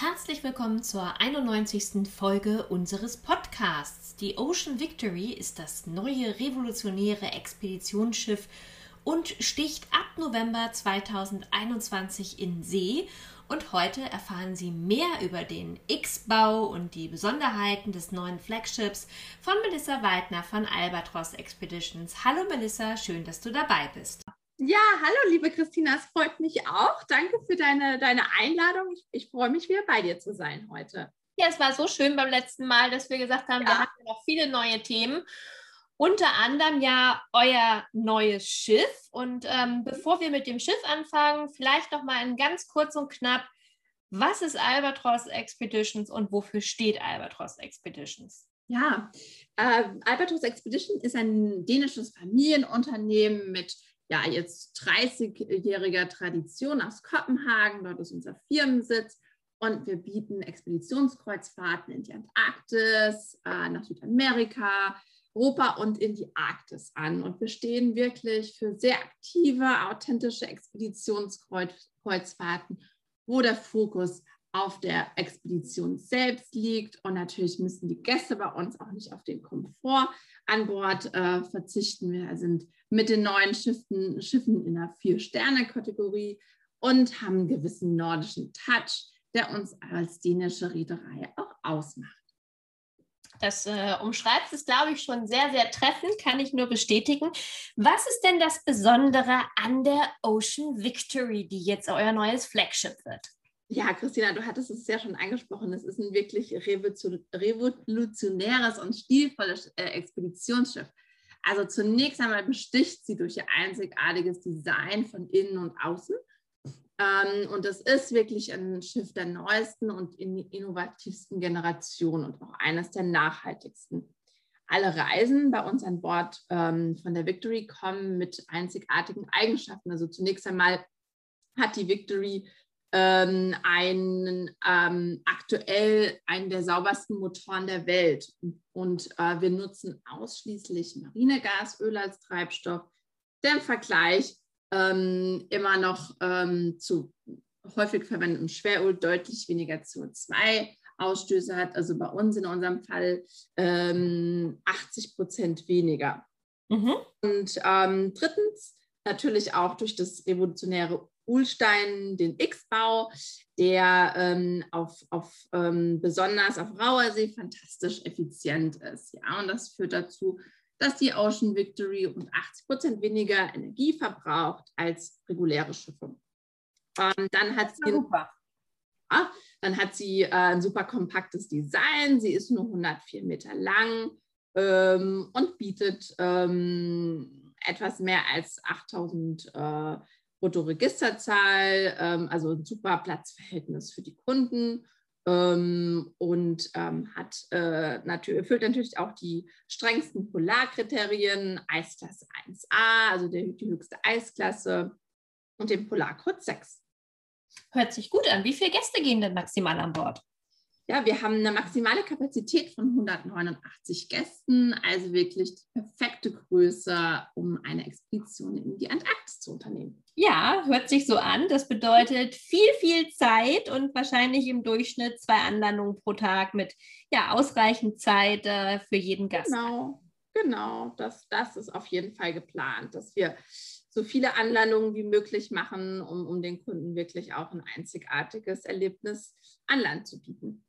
Herzlich willkommen zur 91. Folge unseres Podcasts. Die Ocean Victory ist das neue revolutionäre Expeditionsschiff und sticht ab November 2021 in See. Und heute erfahren Sie mehr über den X-Bau und die Besonderheiten des neuen Flagships von Melissa Weidner von Albatros Expeditions. Hallo Melissa, schön, dass du dabei bist. Ja, hallo liebe Christina, es freut mich auch. Danke für deine, deine Einladung. Ich, ich freue mich wieder bei dir zu sein heute. Ja, es war so schön beim letzten Mal, dass wir gesagt haben, ja. wir haben noch viele neue Themen. Unter anderem ja euer neues Schiff. Und ähm, bevor wir mit dem Schiff anfangen, vielleicht noch mal in ganz kurz und knapp, was ist Albatros Expeditions und wofür steht Albatros Expeditions? Ja, äh, Albatros Expedition ist ein dänisches Familienunternehmen mit ja, jetzt 30-jähriger Tradition aus Kopenhagen. Dort ist unser Firmensitz. Und wir bieten Expeditionskreuzfahrten in die Antarktis, äh, nach Südamerika, Europa und in die Arktis an. Und wir stehen wirklich für sehr aktive, authentische Expeditionskreuzfahrten, wo der Fokus auf der Expedition selbst liegt. Und natürlich müssen die Gäste bei uns auch nicht auf den Komfort an Bord äh, verzichten. Wir sind mit den neuen Schiffen, Schiffen in der Vier-Sterne-Kategorie und haben einen gewissen nordischen Touch, der uns als dänische Reederei auch ausmacht. Das äh, umschreibt es, glaube ich, schon sehr, sehr treffend, kann ich nur bestätigen. Was ist denn das Besondere an der Ocean Victory, die jetzt euer neues Flagship wird? Ja, Christina, du hattest es ja schon angesprochen. Es ist ein wirklich revolutionäres und stilvolles äh, Expeditionsschiff. Also zunächst einmal besticht sie durch ihr einzigartiges Design von innen und außen. Ähm, und es ist wirklich ein Schiff der neuesten und innovativsten Generation und auch eines der nachhaltigsten. Alle Reisen bei uns an Bord ähm, von der Victory kommen mit einzigartigen Eigenschaften. Also zunächst einmal hat die Victory ähm, einen, ähm, aktuell einen der saubersten Motoren der Welt. Und äh, wir nutzen ausschließlich Marinegasöl als Treibstoff, der im Vergleich ähm, immer noch ähm, zu häufig verwendetem Schweröl deutlich weniger CO2-Ausstöße hat. Also bei uns in unserem Fall 80 ähm, Prozent weniger. Mhm. Und ähm, drittens natürlich auch durch das revolutionäre Ulstein den X-Bau, der ähm, auf, auf ähm, besonders auf rauer See fantastisch effizient ist. Ja, und das führt dazu, dass die Ocean Victory um 80 Prozent weniger Energie verbraucht als reguläre Schiffe. Ähm, dann hat sie super. Ja, dann hat sie äh, ein super kompaktes Design. Sie ist nur 104 Meter lang ähm, und bietet ähm, etwas mehr als 8000 äh, Bruttoregisterzahl, ähm, also ein super Platzverhältnis für die Kunden ähm, und ähm, hat, äh, natürlich, erfüllt natürlich auch die strengsten Polarkriterien, Eisklasse 1a, also der, die höchste Eisklasse und den Polarcode 6. Hört sich gut an. Wie viele Gäste gehen denn maximal an Bord? Ja, wir haben eine maximale Kapazität von 189 Gästen, also wirklich die perfekte Größe, um eine Expedition in die Antarktis zu unternehmen. Ja, hört sich so an. Das bedeutet viel, viel Zeit und wahrscheinlich im Durchschnitt zwei Anlandungen pro Tag mit ja, ausreichend Zeit äh, für jeden Gast. Genau, genau. Das, das ist auf jeden Fall geplant, dass wir so viele Anlandungen wie möglich machen, um, um den Kunden wirklich auch ein einzigartiges Erlebnis an Land zu bieten.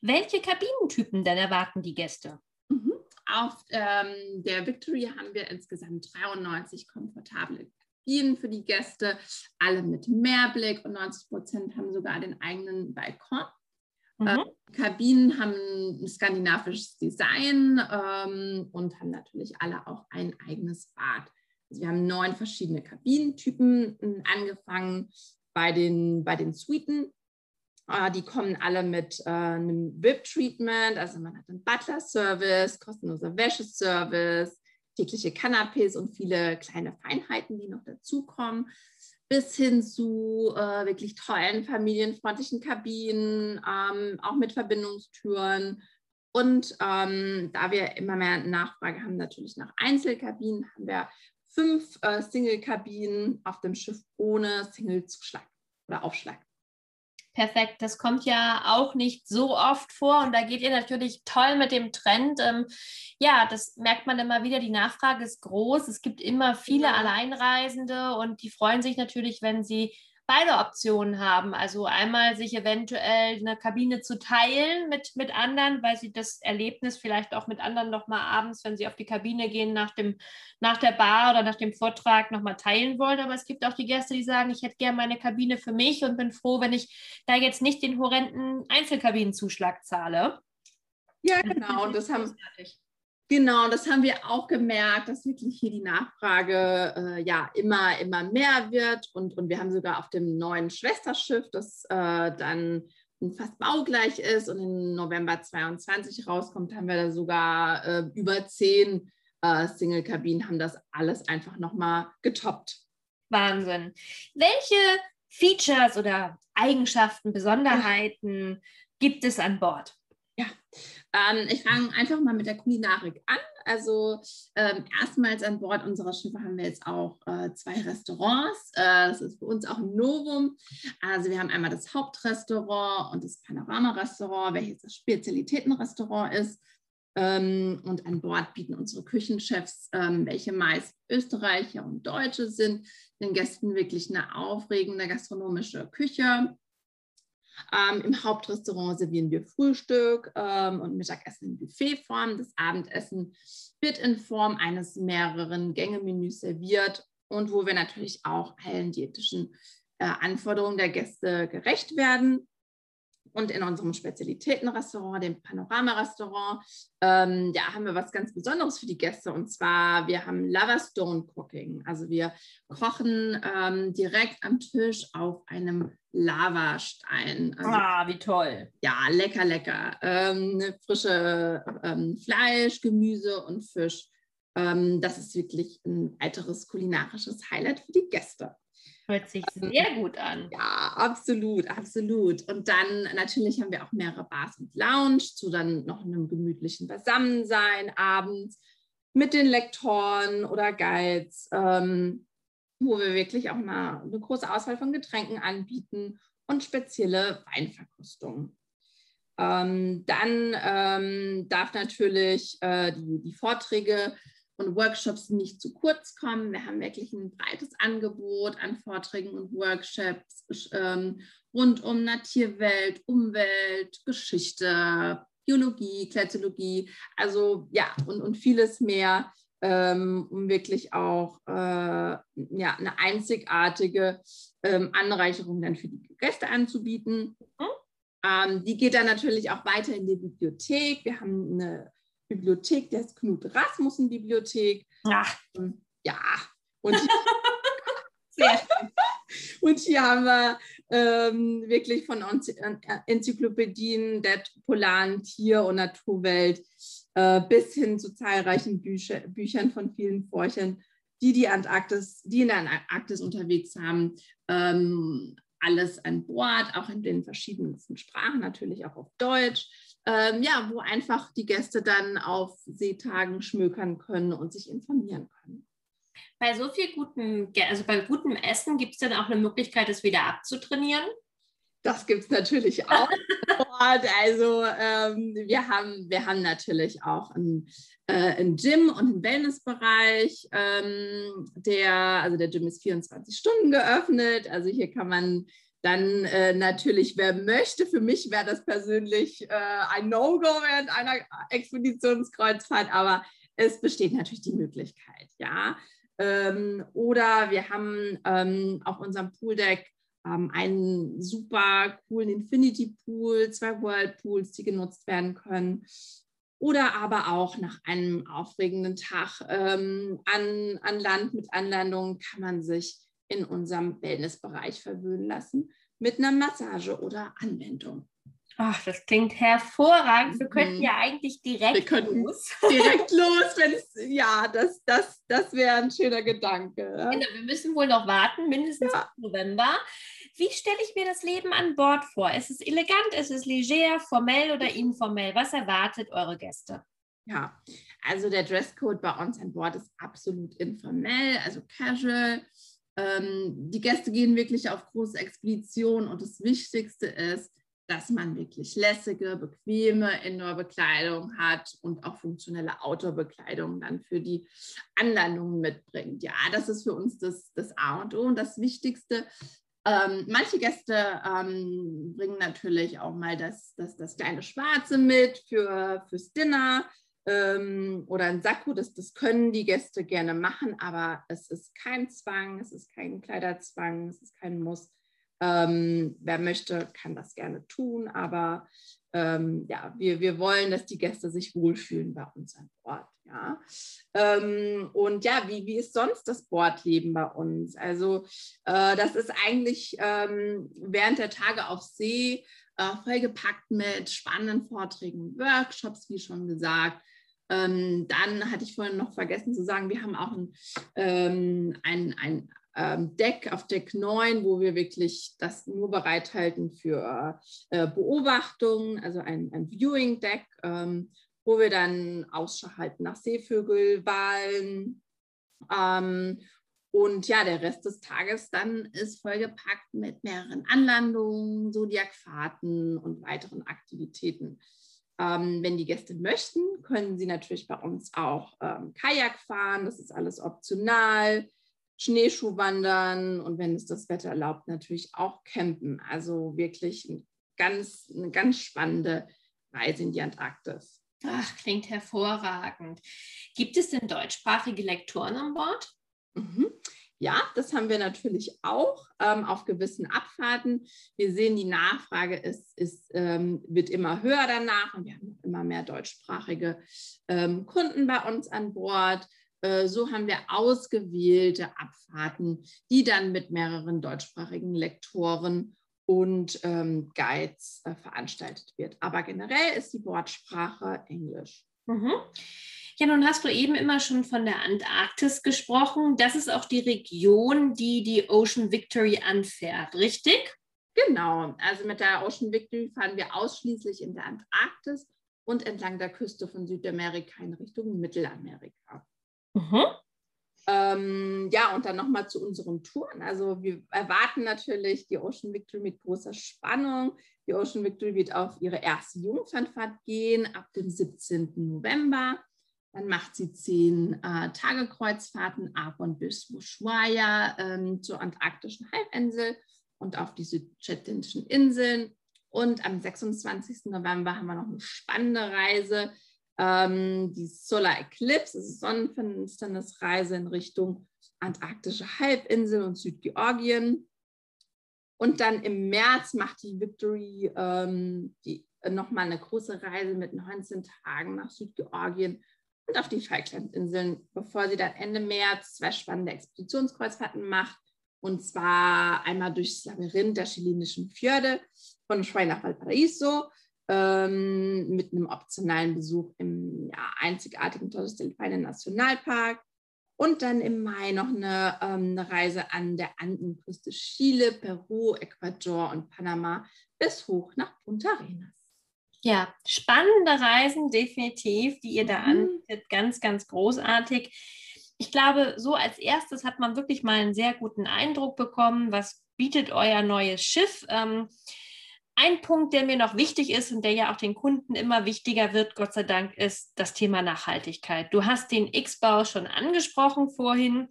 Welche Kabinentypen denn erwarten die Gäste? Mhm. Auf ähm, der Victory haben wir insgesamt 93 komfortable Kabinen für die Gäste, alle mit Mehrblick und 90 Prozent haben sogar den eigenen Balkon. Mhm. Äh, Kabinen haben ein skandinavisches Design ähm, und haben natürlich alle auch ein eigenes Bad. Also wir haben neun verschiedene Kabinentypen, angefangen bei den, bei den Suiten die kommen alle mit äh, einem VIP-Treatment, also man hat einen Butler-Service, kostenloser Wäscheservice, tägliche Canapés und viele kleine Feinheiten, die noch dazukommen, bis hin zu äh, wirklich tollen, familienfreundlichen Kabinen, ähm, auch mit Verbindungstüren. Und ähm, da wir immer mehr Nachfrage haben, natürlich nach Einzelkabinen, haben wir fünf äh, Single-Kabinen auf dem Schiff ohne Single-Zuschlag oder Aufschlag. Perfekt, das kommt ja auch nicht so oft vor und da geht ihr natürlich toll mit dem Trend. Ähm, ja, das merkt man immer wieder, die Nachfrage ist groß. Es gibt immer viele Alleinreisende und die freuen sich natürlich, wenn sie beide Optionen haben. Also einmal sich eventuell eine Kabine zu teilen mit, mit anderen, weil sie das Erlebnis vielleicht auch mit anderen nochmal abends, wenn sie auf die Kabine gehen, nach, dem, nach der Bar oder nach dem Vortrag nochmal teilen wollen. Aber es gibt auch die Gäste, die sagen, ich hätte gerne meine Kabine für mich und bin froh, wenn ich da jetzt nicht den horrenden Einzelkabinenzuschlag zahle. Ja, genau. Und das haben, Genau, das haben wir auch gemerkt, dass wirklich hier die Nachfrage äh, ja immer, immer mehr wird. Und, und wir haben sogar auf dem neuen Schwesterschiff, das äh, dann fast baugleich ist und im November 22 rauskommt, haben wir da sogar äh, über zehn äh, Single-Kabinen, haben das alles einfach nochmal getoppt. Wahnsinn. Welche Features oder Eigenschaften, Besonderheiten gibt es an Bord? Ja, ähm, ich fange einfach mal mit der Kulinarik an. Also ähm, erstmals an Bord unserer Schiffe haben wir jetzt auch äh, zwei Restaurants. Äh, das ist für uns auch ein Novum. Also wir haben einmal das Hauptrestaurant und das Panorama-Restaurant, welches das Spezialitätenrestaurant ist. Ähm, und an Bord bieten unsere Küchenchefs, ähm, welche meist Österreicher und Deutsche sind, den Gästen wirklich eine aufregende gastronomische Küche ähm, Im Hauptrestaurant servieren wir Frühstück ähm, und Mittagessen in Buffetform. Das Abendessen wird in Form eines mehreren Gängemenüs serviert und wo wir natürlich auch allen diätischen äh, Anforderungen der Gäste gerecht werden. Und in unserem Spezialitätenrestaurant, dem Panorama-Restaurant, ähm, ja, haben wir was ganz Besonderes für die Gäste. Und zwar, wir haben Lava Stone Cooking. Also wir kochen ähm, direkt am Tisch auf einem Lavastein. Also, ah, wie toll. Ja, lecker, lecker. Ähm, frische ähm, Fleisch, Gemüse und Fisch. Ähm, das ist wirklich ein weiteres kulinarisches Highlight für die Gäste. Hört sich sehr gut an. Ja, absolut, absolut. Und dann natürlich haben wir auch mehrere Bars und Lounge zu dann noch einem gemütlichen Beisammensein abends mit den Lektoren oder Guides, ähm, wo wir wirklich auch mal eine große Auswahl von Getränken anbieten und spezielle Weinverkostungen. Ähm, dann ähm, darf natürlich äh, die, die Vorträge und Workshops nicht zu kurz kommen. Wir haben wirklich ein breites Angebot an Vorträgen und Workshops ähm, rund um Naturwelt, Umwelt, Geschichte, Biologie, Kletologie, also ja, und, und vieles mehr, ähm, um wirklich auch äh, ja, eine einzigartige ähm, Anreicherung dann für die Gäste anzubieten. Mhm. Ähm, die geht dann natürlich auch weiter in die Bibliothek. Wir haben eine Bibliothek, der ist Knut Rasmussen Bibliothek. Ach. Ja. Und, und hier haben wir ähm, wirklich von Enzyklopädien der polaren Tier- und Naturwelt äh, bis hin zu zahlreichen Bücher, Büchern von vielen Forschern, die die Antarktis, die in der Antarktis unterwegs haben, ähm, alles an Bord, auch in den verschiedensten Sprachen, natürlich auch auf Deutsch ähm, ja, wo einfach die Gäste dann auf Seetagen schmökern können und sich informieren können. Bei so viel gutem, also bei gutem Essen gibt es dann auch eine Möglichkeit, es wieder abzutrainieren? Das gibt es natürlich auch. also ähm, wir, haben, wir haben natürlich auch ein, äh, ein Gym und einen Wellnessbereich. Ähm, der, also der Gym ist 24 Stunden geöffnet. Also hier kann man dann äh, natürlich, wer möchte, für mich wäre das persönlich äh, ein No-Go während einer Expeditionskreuzfahrt, aber es besteht natürlich die Möglichkeit, ja. Ähm, oder wir haben ähm, auf unserem Pooldeck ähm, einen super coolen Infinity Pool, zwei Whirlpools, die genutzt werden können. Oder aber auch nach einem aufregenden Tag ähm, an, an Land mit Anlandung kann man sich in unserem Wellnessbereich verwöhnen lassen mit einer Massage oder Anwendung. Ach, das klingt hervorragend. Wir könnten mhm. ja eigentlich direkt los. Direkt los, wenn es, ja, das, das, das wäre ein schöner Gedanke. Genau, wir müssen wohl noch warten, mindestens ja. November. Wie stelle ich mir das Leben an Bord vor? Ist es elegant, ist es leger, formell oder informell? Was erwartet eure Gäste? Ja, also der Dresscode bei uns an Bord ist absolut informell, also casual. Ähm, die Gäste gehen wirklich auf große Expeditionen und das Wichtigste ist, dass man wirklich lässige, bequeme Indoor-Bekleidung hat und auch funktionelle Outdoor-Bekleidung dann für die Anlandungen mitbringt. Ja, das ist für uns das, das A und O und das Wichtigste. Ähm, manche Gäste ähm, bringen natürlich auch mal das, das, das kleine Schwarze mit für, fürs Dinner ähm, oder ein Sakko. Das, das können die Gäste gerne machen, aber es ist kein Zwang, es ist kein Kleiderzwang, es ist kein Muss. Ähm, wer möchte, kann das gerne tun, aber ähm, ja, wir, wir wollen, dass die Gäste sich wohlfühlen bei uns an Bord. Ja. Ähm, und ja, wie, wie ist sonst das Bordleben bei uns? Also äh, das ist eigentlich ähm, während der Tage auf See äh, vollgepackt mit spannenden Vorträgen, Workshops, wie schon gesagt. Ähm, dann hatte ich vorhin noch vergessen zu sagen, wir haben auch ein, ähm, ein, ein ähm, Deck auf Deck 9, wo wir wirklich das nur bereithalten für äh, Beobachtungen, also ein, ein Viewing-Deck, ähm, wo wir dann Ausschau halten nach Seevögel, Walen. Ähm, und ja, der Rest des Tages dann ist vollgepackt mit mehreren Anlandungen, Zodiacfahrten und weiteren Aktivitäten. Ähm, wenn die Gäste möchten, können sie natürlich bei uns auch ähm, Kajak fahren. Das ist alles optional. Schneeschuhwandern und wenn es das Wetter erlaubt, natürlich auch campen. Also wirklich ein ganz, eine ganz spannende Reise in die Antarktis. Ach, klingt hervorragend. Gibt es denn deutschsprachige Lektoren an Bord? Mhm. Ja, das haben wir natürlich auch ähm, auf gewissen Abfahrten. Wir sehen, die Nachfrage ist, ist, ähm, wird immer höher danach und wir haben immer mehr deutschsprachige ähm, Kunden bei uns an Bord. Äh, so haben wir ausgewählte Abfahrten, die dann mit mehreren deutschsprachigen Lektoren und ähm, Guides äh, veranstaltet wird. Aber generell ist die Wortsprache Englisch. Mhm. Ja, nun hast du eben immer schon von der Antarktis gesprochen. Das ist auch die Region, die die Ocean Victory anfährt, richtig? Genau. Also mit der Ocean Victory fahren wir ausschließlich in der Antarktis und entlang der Küste von Südamerika in Richtung Mittelamerika. Mhm. Ähm, ja, und dann nochmal zu unseren Touren. Also wir erwarten natürlich die Ocean Victory mit großer Spannung. Die Ocean Victory wird auf ihre erste Jungfernfahrt gehen ab dem 17. November. Dann macht sie zehn äh, Tagekreuzfahrten ab und bis Ushuaia ähm, zur antarktischen Halbinsel und auf die südchettischen Inseln. Und am 26. November haben wir noch eine spannende Reise ähm, die Solar Eclipse, also Sonnenfinsternisreise in Richtung antarktische Halbinsel und Südgeorgien. Und dann im März macht die Victory ähm, die, äh, nochmal eine große Reise mit 19 Tagen nach Südgeorgien und auf die Falklandinseln, bevor sie dann Ende März zwei spannende Expeditionskreuzfahrten macht. Und zwar einmal durchs Labyrinth der chilenischen Fjorde von Schwein nach Valparaiso ähm, mit einem optionalen Besuch im ja, einzigartigen Torres del Paine Nationalpark. Und dann im Mai noch eine, ähm, eine Reise an der Andenküste Chile, Peru, Ecuador und Panama bis hoch nach Punta Arenas. Ja, spannende Reisen definitiv, die ihr da mhm. anbietet. Ganz, ganz großartig. Ich glaube, so als erstes hat man wirklich mal einen sehr guten Eindruck bekommen, was bietet euer neues Schiff. Ähm, ein Punkt, der mir noch wichtig ist und der ja auch den Kunden immer wichtiger wird, Gott sei Dank, ist das Thema Nachhaltigkeit. Du hast den X-Bau schon angesprochen vorhin.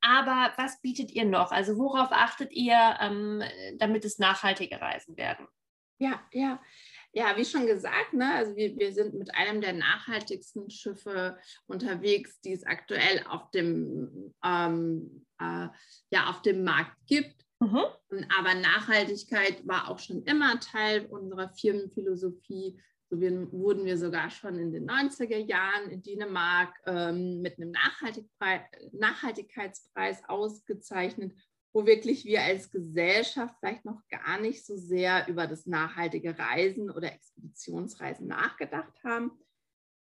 Aber was bietet ihr noch? Also worauf achtet ihr, ähm, damit es nachhaltige Reisen werden? Ja, ja. Ja, wie schon gesagt, ne, also wir, wir sind mit einem der nachhaltigsten Schiffe unterwegs, die es aktuell auf dem, ähm, äh, ja, auf dem Markt gibt. Mhm. Aber Nachhaltigkeit war auch schon immer Teil unserer Firmenphilosophie. So wir, wurden wir sogar schon in den 90er Jahren in Dänemark ähm, mit einem Nachhaltigkeitspreis ausgezeichnet. wo wirklich wir als Gesellschaft vielleicht noch gar nicht so sehr über das nachhaltige Reisen oder Expeditionsreisen nachgedacht haben.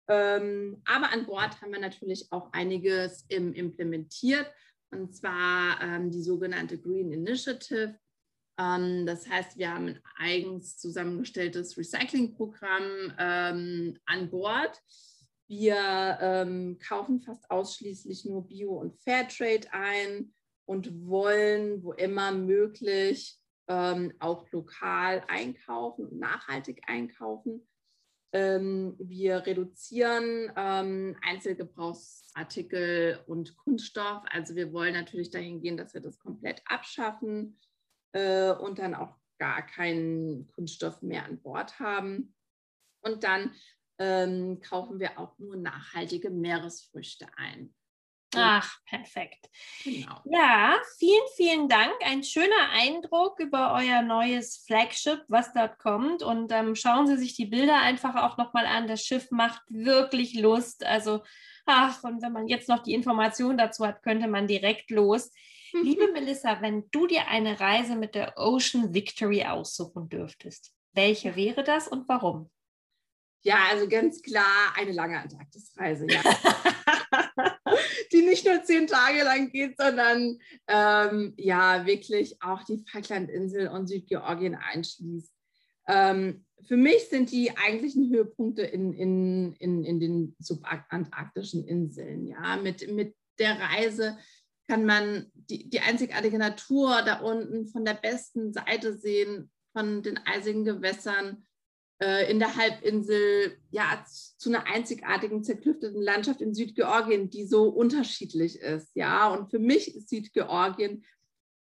Ähm, aber an Bord haben wir natürlich auch einiges im, implementiert, und zwar ähm, die sogenannte Green Initiative. Ähm, das heißt, wir haben ein eigens zusammengestelltes Recyclingprogramm ähm, an Bord. Wir ähm, kaufen fast ausschließlich nur Bio- und Fairtrade ein und wollen, wo immer möglich, ähm, auch lokal einkaufen und nachhaltig einkaufen. Ähm, wir reduzieren ähm, Einzelgebrauchsartikel und Kunststoff. Also wir wollen natürlich dahin gehen, dass wir das komplett abschaffen äh, und dann auch gar keinen Kunststoff mehr an Bord haben. Und dann ähm, kaufen wir auch nur nachhaltige Meeresfrüchte ein. Ach, perfekt. Genau. Ja, vielen, vielen Dank. Ein schöner Eindruck über euer neues Flagship, was dort kommt. Und ähm, schauen Sie sich die Bilder einfach auch nochmal an. Das Schiff macht wirklich Lust. Also, ach, und wenn man jetzt noch die Information dazu hat, könnte man direkt los. Liebe Melissa, wenn du dir eine Reise mit der Ocean Victory aussuchen dürftest, welche wäre das und warum? Ja, also ganz klar eine lange Antarktisreise, ja. die nicht nur zehn Tage lang geht, sondern ähm, ja, wirklich auch die Falklandinsel und Südgeorgien einschließt. Ähm, für mich sind die eigentlichen Höhepunkte in, in, in, in den subantarktischen Inseln. Ja, mit, mit der Reise kann man die, die einzigartige Natur da unten von der besten Seite sehen, von den eisigen Gewässern äh, in der Halbinsel ja zu einer einzigartigen zerklüfteten Landschaft in Südgeorgien, die so unterschiedlich ist. Ja, und für mich ist Südgeorgien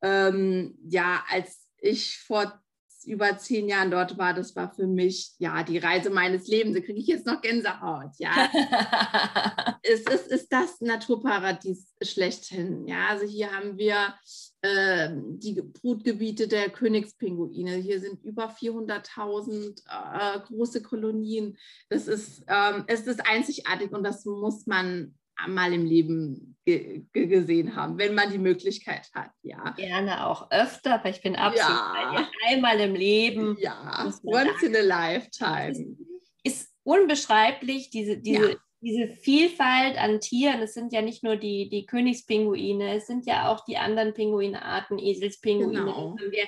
ähm, ja, als ich vor über zehn Jahren dort war, das war für mich ja die Reise meines Lebens. Da kriege ich jetzt noch Gänsehaut. Ja, es ist, ist das Naturparadies schlechthin. Ja, also hier haben wir äh, die Brutgebiete der Königspinguine. Hier sind über 400.000 äh, große Kolonien. Das ist, ähm, es ist einzigartig und das muss man mal im Leben ge gesehen haben, wenn man die Möglichkeit hat, ja. Gerne auch öfter, aber ich bin absolut ja. einmal im Leben. Ja, once in a lifetime. Ist, ist unbeschreiblich, diese, diese, ja. Diese Vielfalt an Tieren. Es sind ja nicht nur die, die Königspinguine, es sind ja auch die anderen Pinguinarten, Eselspinguine. Genau. Haben wir,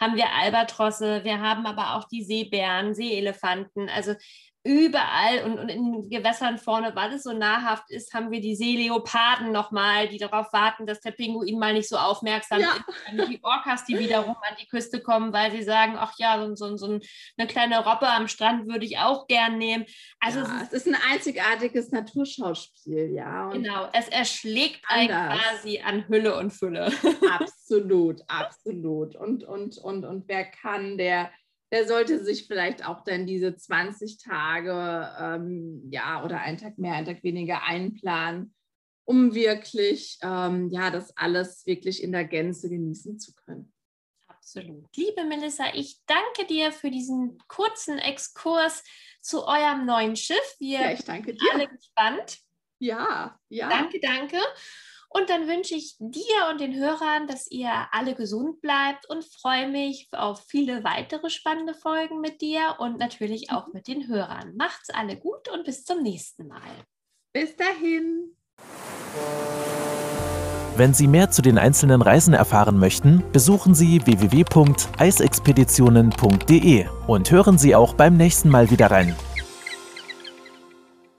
haben wir Albatrosse, wir haben aber auch die Seebären, Seeelefanten. Also überall und, und, in den Gewässern vorne, weil es so nahrhaft ist, haben wir die Seeleoparden nochmal, die darauf warten, dass der Pinguin mal nicht so aufmerksam ja. ist. Die Orcas, die wiederum an die Küste kommen, weil sie sagen, ach ja, so, so, so eine kleine Robbe am Strand würde ich auch gern nehmen. Also ja, es, ist, es, ist, ein einzigartiges Naturschauspiel, ja. genau, es erschlägt einen quasi an Hülle und Fülle. Absolut, absolut. Und, und, und, und wer kann, der der sollte sich vielleicht auch dann diese 20 Tage, ähm, ja, oder einen Tag mehr, einen Tag weniger einplanen, um wirklich, ähm, ja, das alles wirklich in der Gänze genießen zu können. Absolut. Liebe Melissa, ich danke dir für diesen kurzen Exkurs zu eurem neuen Schiff. Wir ja, ich danke dir. alle gespannt. Ja, ja. Danke, danke. Und dann wünsche ich dir und den Hörern, dass ihr alle gesund bleibt und freue mich auf viele weitere spannende Folgen mit dir und natürlich auch mit den Hörern. Macht's alle gut und bis zum nächsten Mal. Bis dahin. Wenn Sie mehr zu den einzelnen Reisen erfahren möchten, besuchen Sie www.eisexpeditionen.de und hören Sie auch beim nächsten Mal wieder rein.